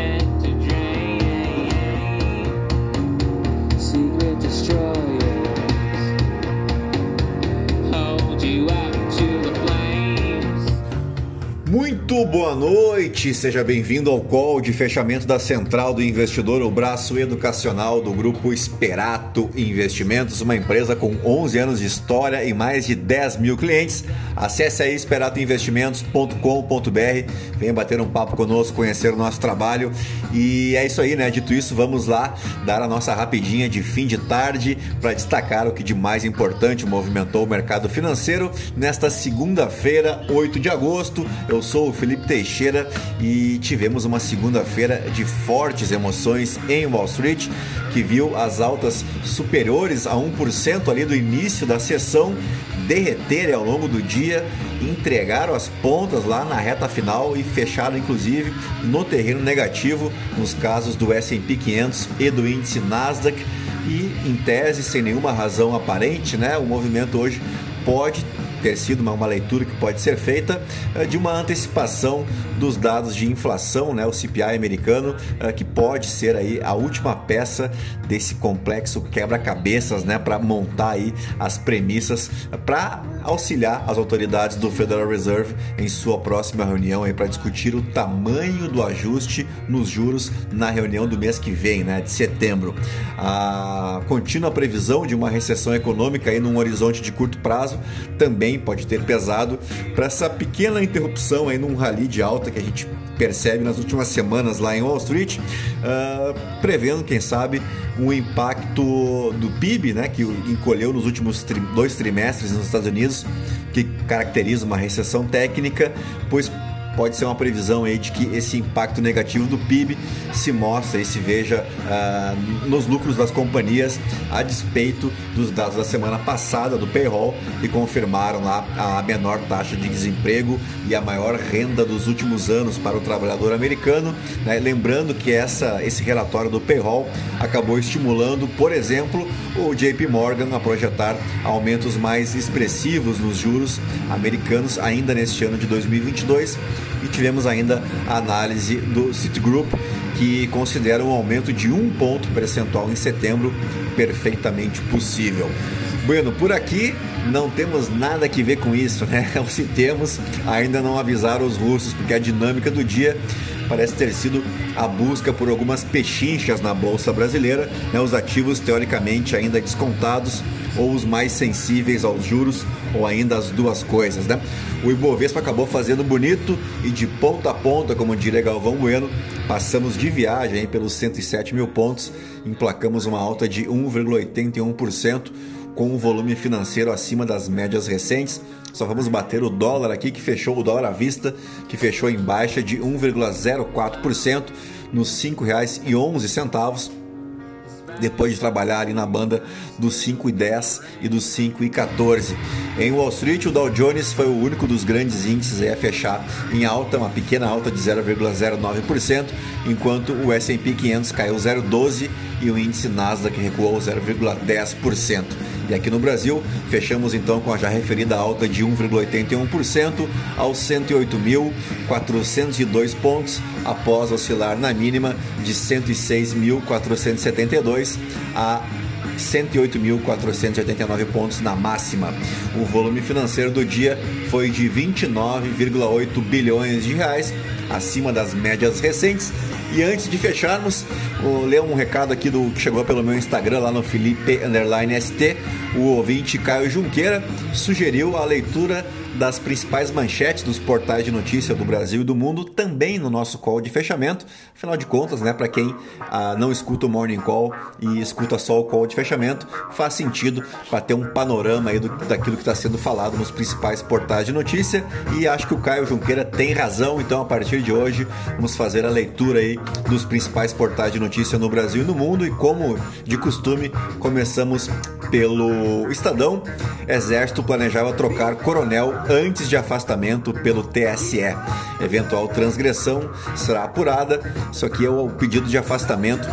it. Boa noite, seja bem-vindo ao call de fechamento da Central do Investidor, o braço educacional do grupo Esperato Investimentos, uma empresa com 11 anos de história e mais de 10 mil clientes. Acesse aí esperatoinvestimentos.com.br, venha bater um papo conosco, conhecer o nosso trabalho e é isso aí, né? Dito isso, vamos lá dar a nossa rapidinha de fim de tarde para destacar o que de mais importante movimentou o mercado financeiro nesta segunda-feira, 8 de agosto. Eu sou o Felipe Teixeira e tivemos uma segunda-feira de fortes emoções em Wall Street, que viu as altas superiores a 1% ali do início da sessão derreterem ao longo do dia, entregaram as pontas lá na reta final e fecharam inclusive no terreno negativo nos casos do S&P 500 e do índice Nasdaq e em tese sem nenhuma razão aparente, né? O movimento hoje pode ter sido uma, uma, leitura que pode ser feita uh, de uma antecipação dos dados de inflação, né, o CPI americano, uh, que pode ser aí a última peça desse complexo quebra-cabeças, né, para montar aí as premissas uh, para auxiliar as autoridades do Federal Reserve em sua próxima reunião para discutir o tamanho do ajuste nos juros na reunião do mês que vem, né, de setembro. A contínua previsão de uma recessão econômica aí num horizonte de curto prazo também pode ter pesado para essa pequena interrupção aí num rally de alta que a gente percebe nas últimas semanas lá em Wall Street, uh, prevendo, quem sabe, um impacto do PIB, né, que encolheu nos últimos tri dois trimestres nos Estados Unidos, que caracteriza uma recessão técnica, pois pode ser uma previsão aí de que esse impacto negativo do PIB se mostre e se veja uh, nos lucros das companhias a despeito dos dados da semana passada do payroll que confirmaram lá a menor taxa de desemprego e a maior renda dos últimos anos para o trabalhador americano. Né? Lembrando que essa, esse relatório do payroll acabou estimulando, por exemplo, o JP Morgan a projetar aumentos mais expressivos nos juros americanos ainda neste ano de 2022 e tivemos ainda a análise do Citigroup que considera um aumento de um ponto percentual em setembro perfeitamente possível. Bueno, por aqui não temos nada que ver com isso, né? Ou se temos, ainda não avisaram os russos, porque a dinâmica do dia parece ter sido a busca por algumas pechinchas na bolsa brasileira, né? os ativos teoricamente ainda descontados ou os mais sensíveis aos juros ou ainda as duas coisas, né? O Ibovespa acabou fazendo bonito e de ponta a ponta, como diria Galvão Bueno, passamos de viagem pelos 107 mil pontos, emplacamos uma alta de 1,81% com um volume financeiro acima das médias recentes. Só vamos bater o dólar aqui que fechou o dólar à vista, que fechou em baixa de 1,04% nos R$ 5,11 depois de trabalhar ali na banda dos 5 e 10 e dos 5 e 14. Em Wall Street, o Dow Jones foi o único dos grandes índices a fechar em alta, uma pequena alta de 0,09%, enquanto o S&P 500 caiu 0,12% e o índice Nasdaq recuou 0,10%. E aqui no Brasil, fechamos então com a já referida alta de 1,81% aos 108.402 pontos, após oscilar na mínima de 106.472 a 108.489 pontos na máxima. O volume financeiro do dia foi de 29,8 bilhões de reais, acima das médias recentes. E antes de fecharmos, vou ler um recado aqui do que chegou pelo meu Instagram lá no Felipe ST. O ouvinte Caio Junqueira sugeriu a leitura das principais manchetes dos portais de notícia do Brasil e do mundo também no nosso call de fechamento. Afinal de contas, né, para quem ah, não escuta o Morning Call e escuta só o call de fechamento, faz sentido para ter um panorama aí do, daquilo que está sendo falado nos principais portais de notícia. E acho que o Caio Junqueira tem razão, então a partir de hoje vamos fazer a leitura aí dos principais portais de notícia no Brasil e no mundo. E como de costume, começamos pelo Estadão. Exército planejava trocar coronel antes de afastamento pelo TSE. Eventual transgressão será apurada. Isso aqui é o pedido de afastamento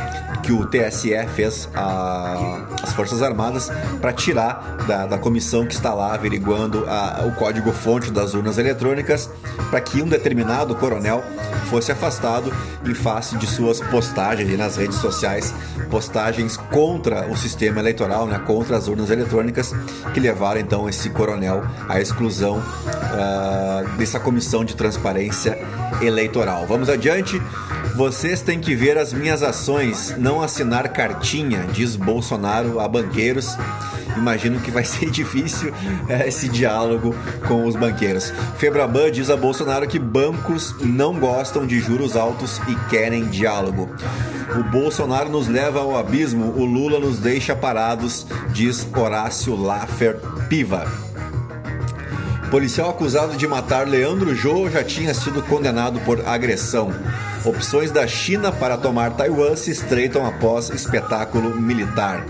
que o TSE fez às Forças Armadas para tirar da, da, comissão que está lá averiguando a, o código-fonte das urnas eletrônicas para que um determinado coronel fosse afastado em face de suas postagens nas redes sociais, postagens contra o sistema eleitoral, né, contra as urnas eletrônicas, que levaram então esse coronel à exclusão uh, dessa comissão de transparência eleitoral. Vamos adiante. Vocês têm que ver as minhas ações, não assinar cartinha, diz Bolsonaro a banqueiros. Imagino que vai ser difícil é, esse diálogo com os banqueiros. Febraban diz a Bolsonaro que bancos não gostam de juros altos e querem diálogo. O Bolsonaro nos leva ao abismo, o Lula nos deixa parados, diz Horácio Laffer Piva. Policial acusado de matar Leandro Jô já tinha sido condenado por agressão. Opções da China para tomar Taiwan se estreitam após espetáculo militar.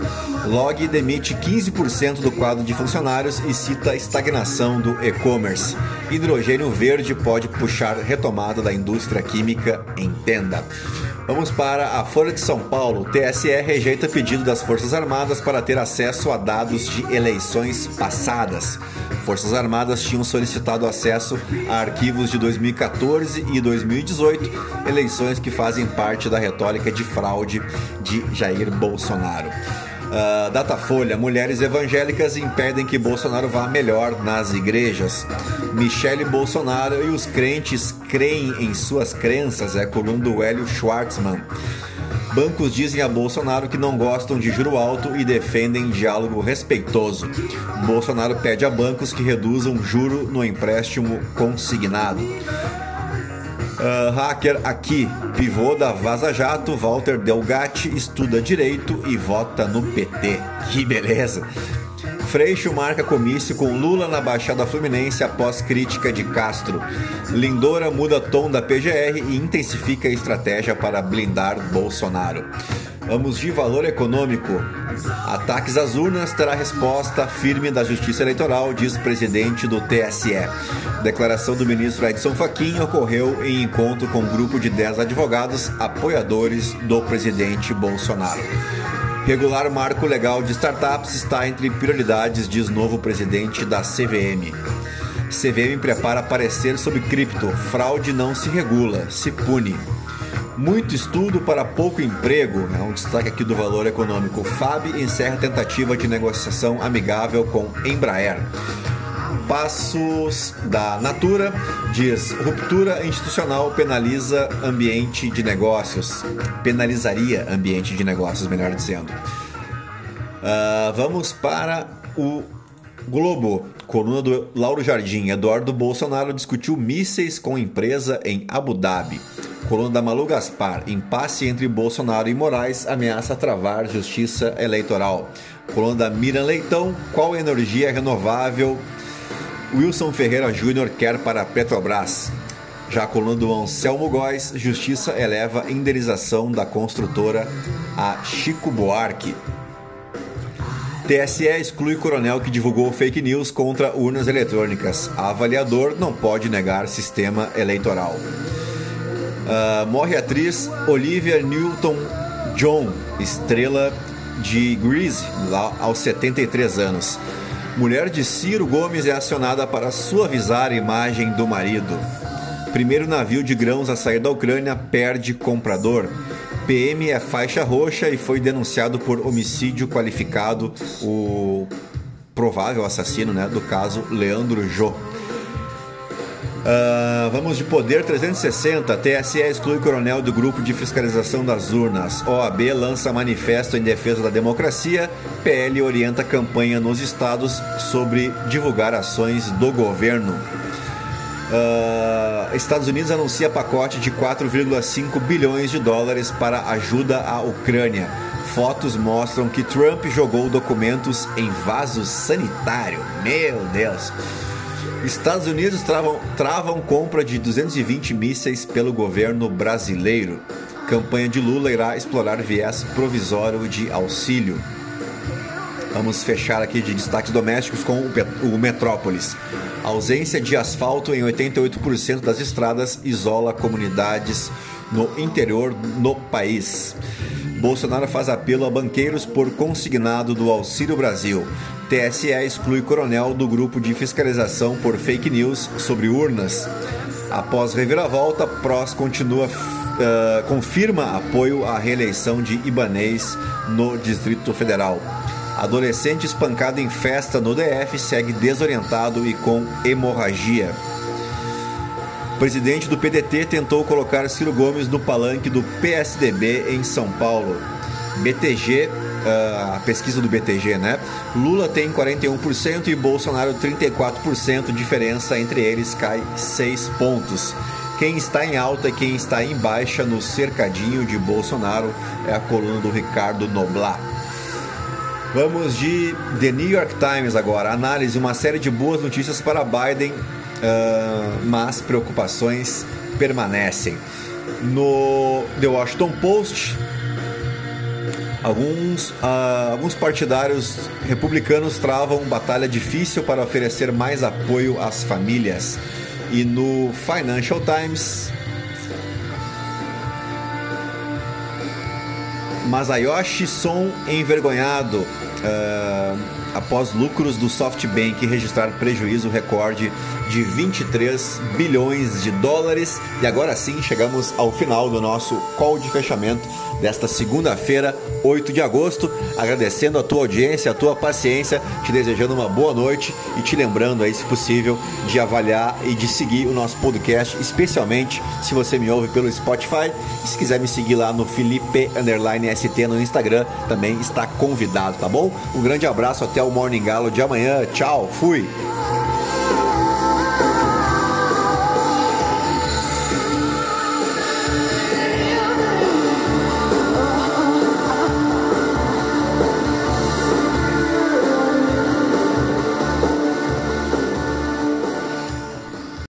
Log demite 15% do quadro de funcionários e cita estagnação do e-commerce. Hidrogênio verde pode puxar retomada da indústria química em tenda. Vamos para a Folha de São Paulo. O TSE rejeita pedido das Forças Armadas para ter acesso a dados de eleições passadas. Forças Armadas tinham solicitado acesso a arquivos de 2014 e 2018, eleições que fazem parte da retórica de fraude de Jair Bolsonaro. Uh, Datafolha: Mulheres evangélicas impedem que Bolsonaro vá melhor nas igrejas. Michele Bolsonaro e os crentes creem em suas crenças, é coluna do Hélio Schwartzman. Bancos dizem a Bolsonaro que não gostam de juro alto e defendem diálogo respeitoso. Bolsonaro pede a bancos que reduzam juro no empréstimo consignado. Uh, hacker aqui, pivô da Vaza Jato, Walter Delgatti, estuda direito e vota no PT. Que beleza! Freixo marca comício com Lula na Baixada Fluminense após crítica de Castro. Lindora muda tom da PGR e intensifica a estratégia para blindar Bolsonaro. Vamos de valor econômico. Ataques às urnas terá resposta firme da Justiça Eleitoral, diz presidente do TSE. Declaração do ministro Edson Fachin ocorreu em encontro com um grupo de 10 advogados apoiadores do presidente Bolsonaro. Regular marco legal de startups está entre prioridades, diz novo presidente da CVM. CVM prepara parecer sobre cripto. Fraude não se regula, se pune. Muito estudo para pouco emprego, é um destaque aqui do valor econômico. FAB encerra tentativa de negociação amigável com Embraer. Passos da Natura diz: ruptura institucional penaliza ambiente de negócios. Penalizaria ambiente de negócios, melhor dizendo. Uh, vamos para o Globo. Coluna do Lauro Jardim. Eduardo Bolsonaro discutiu mísseis com empresa em Abu Dhabi. Coluna da Malu Gaspar. Impasse entre Bolsonaro e Moraes ameaça travar justiça eleitoral. Coluna da Miriam Leitão. Qual energia renovável Wilson Ferreira Júnior quer para Petrobras? Já a coluna do Anselmo Góes, Justiça eleva indenização da construtora a Chico Buarque. TSE exclui coronel que divulgou fake news contra urnas eletrônicas. Avaliador não pode negar sistema eleitoral. Uh, morre a atriz Olivia Newton-John, estrela de Grease, lá aos 73 anos. Mulher de Ciro Gomes é acionada para suavizar a imagem do marido. Primeiro navio de grãos a sair da Ucrânia perde comprador. PM é faixa roxa e foi denunciado por homicídio qualificado o provável assassino né, do caso Leandro Jô. Uh, vamos de poder 360. TSE exclui coronel do grupo de fiscalização das urnas. OAB lança manifesto em defesa da democracia. PL orienta campanha nos estados sobre divulgar ações do governo. Uh, Estados Unidos anuncia pacote de 4,5 bilhões de dólares para ajuda à Ucrânia. Fotos mostram que Trump jogou documentos em vaso sanitário. Meu Deus! Estados Unidos travam, travam compra de 220 mísseis pelo governo brasileiro. Campanha de Lula irá explorar viés provisório de auxílio. Vamos fechar aqui de destaques domésticos com o Metrópolis. A ausência de asfalto em 88% das estradas isola comunidades no interior no país. Bolsonaro faz apelo a banqueiros por consignado do Auxílio Brasil. TSE exclui coronel do grupo de fiscalização por fake news sobre urnas. Após reviravolta, PROS continua, uh, confirma apoio à reeleição de Ibanês no Distrito Federal. Adolescente espancado em festa no DF segue desorientado e com hemorragia. Presidente do PDT tentou colocar Ciro Gomes no palanque do PSDB em São Paulo. BTG, a pesquisa do BTG, né? Lula tem 41% e Bolsonaro 34%. Diferença entre eles cai 6 pontos. Quem está em alta e quem está em baixa no cercadinho de Bolsonaro é a coluna do Ricardo Noblat. Vamos de The New York Times agora. Análise: uma série de boas notícias para Biden uh, mas preocupações permanecem. No The Washington Post, alguns, uh, alguns partidários republicanos travam batalha difícil para oferecer mais apoio às famílias. E no Financial Times, Masayoshi Son envergonhado. Uh, após lucros do SoftBank registrar prejuízo recorde de 23 bilhões de dólares. E agora sim chegamos ao final do nosso call de fechamento desta segunda-feira, 8 de agosto. Agradecendo a tua audiência, a tua paciência, te desejando uma boa noite e te lembrando aí, se possível, de avaliar e de seguir o nosso podcast, especialmente se você me ouve pelo Spotify. E se quiser me seguir lá no Felipe ST no Instagram, também está convidado, tá bom? Um grande abraço, até o Morning Galo de amanhã. Tchau, fui!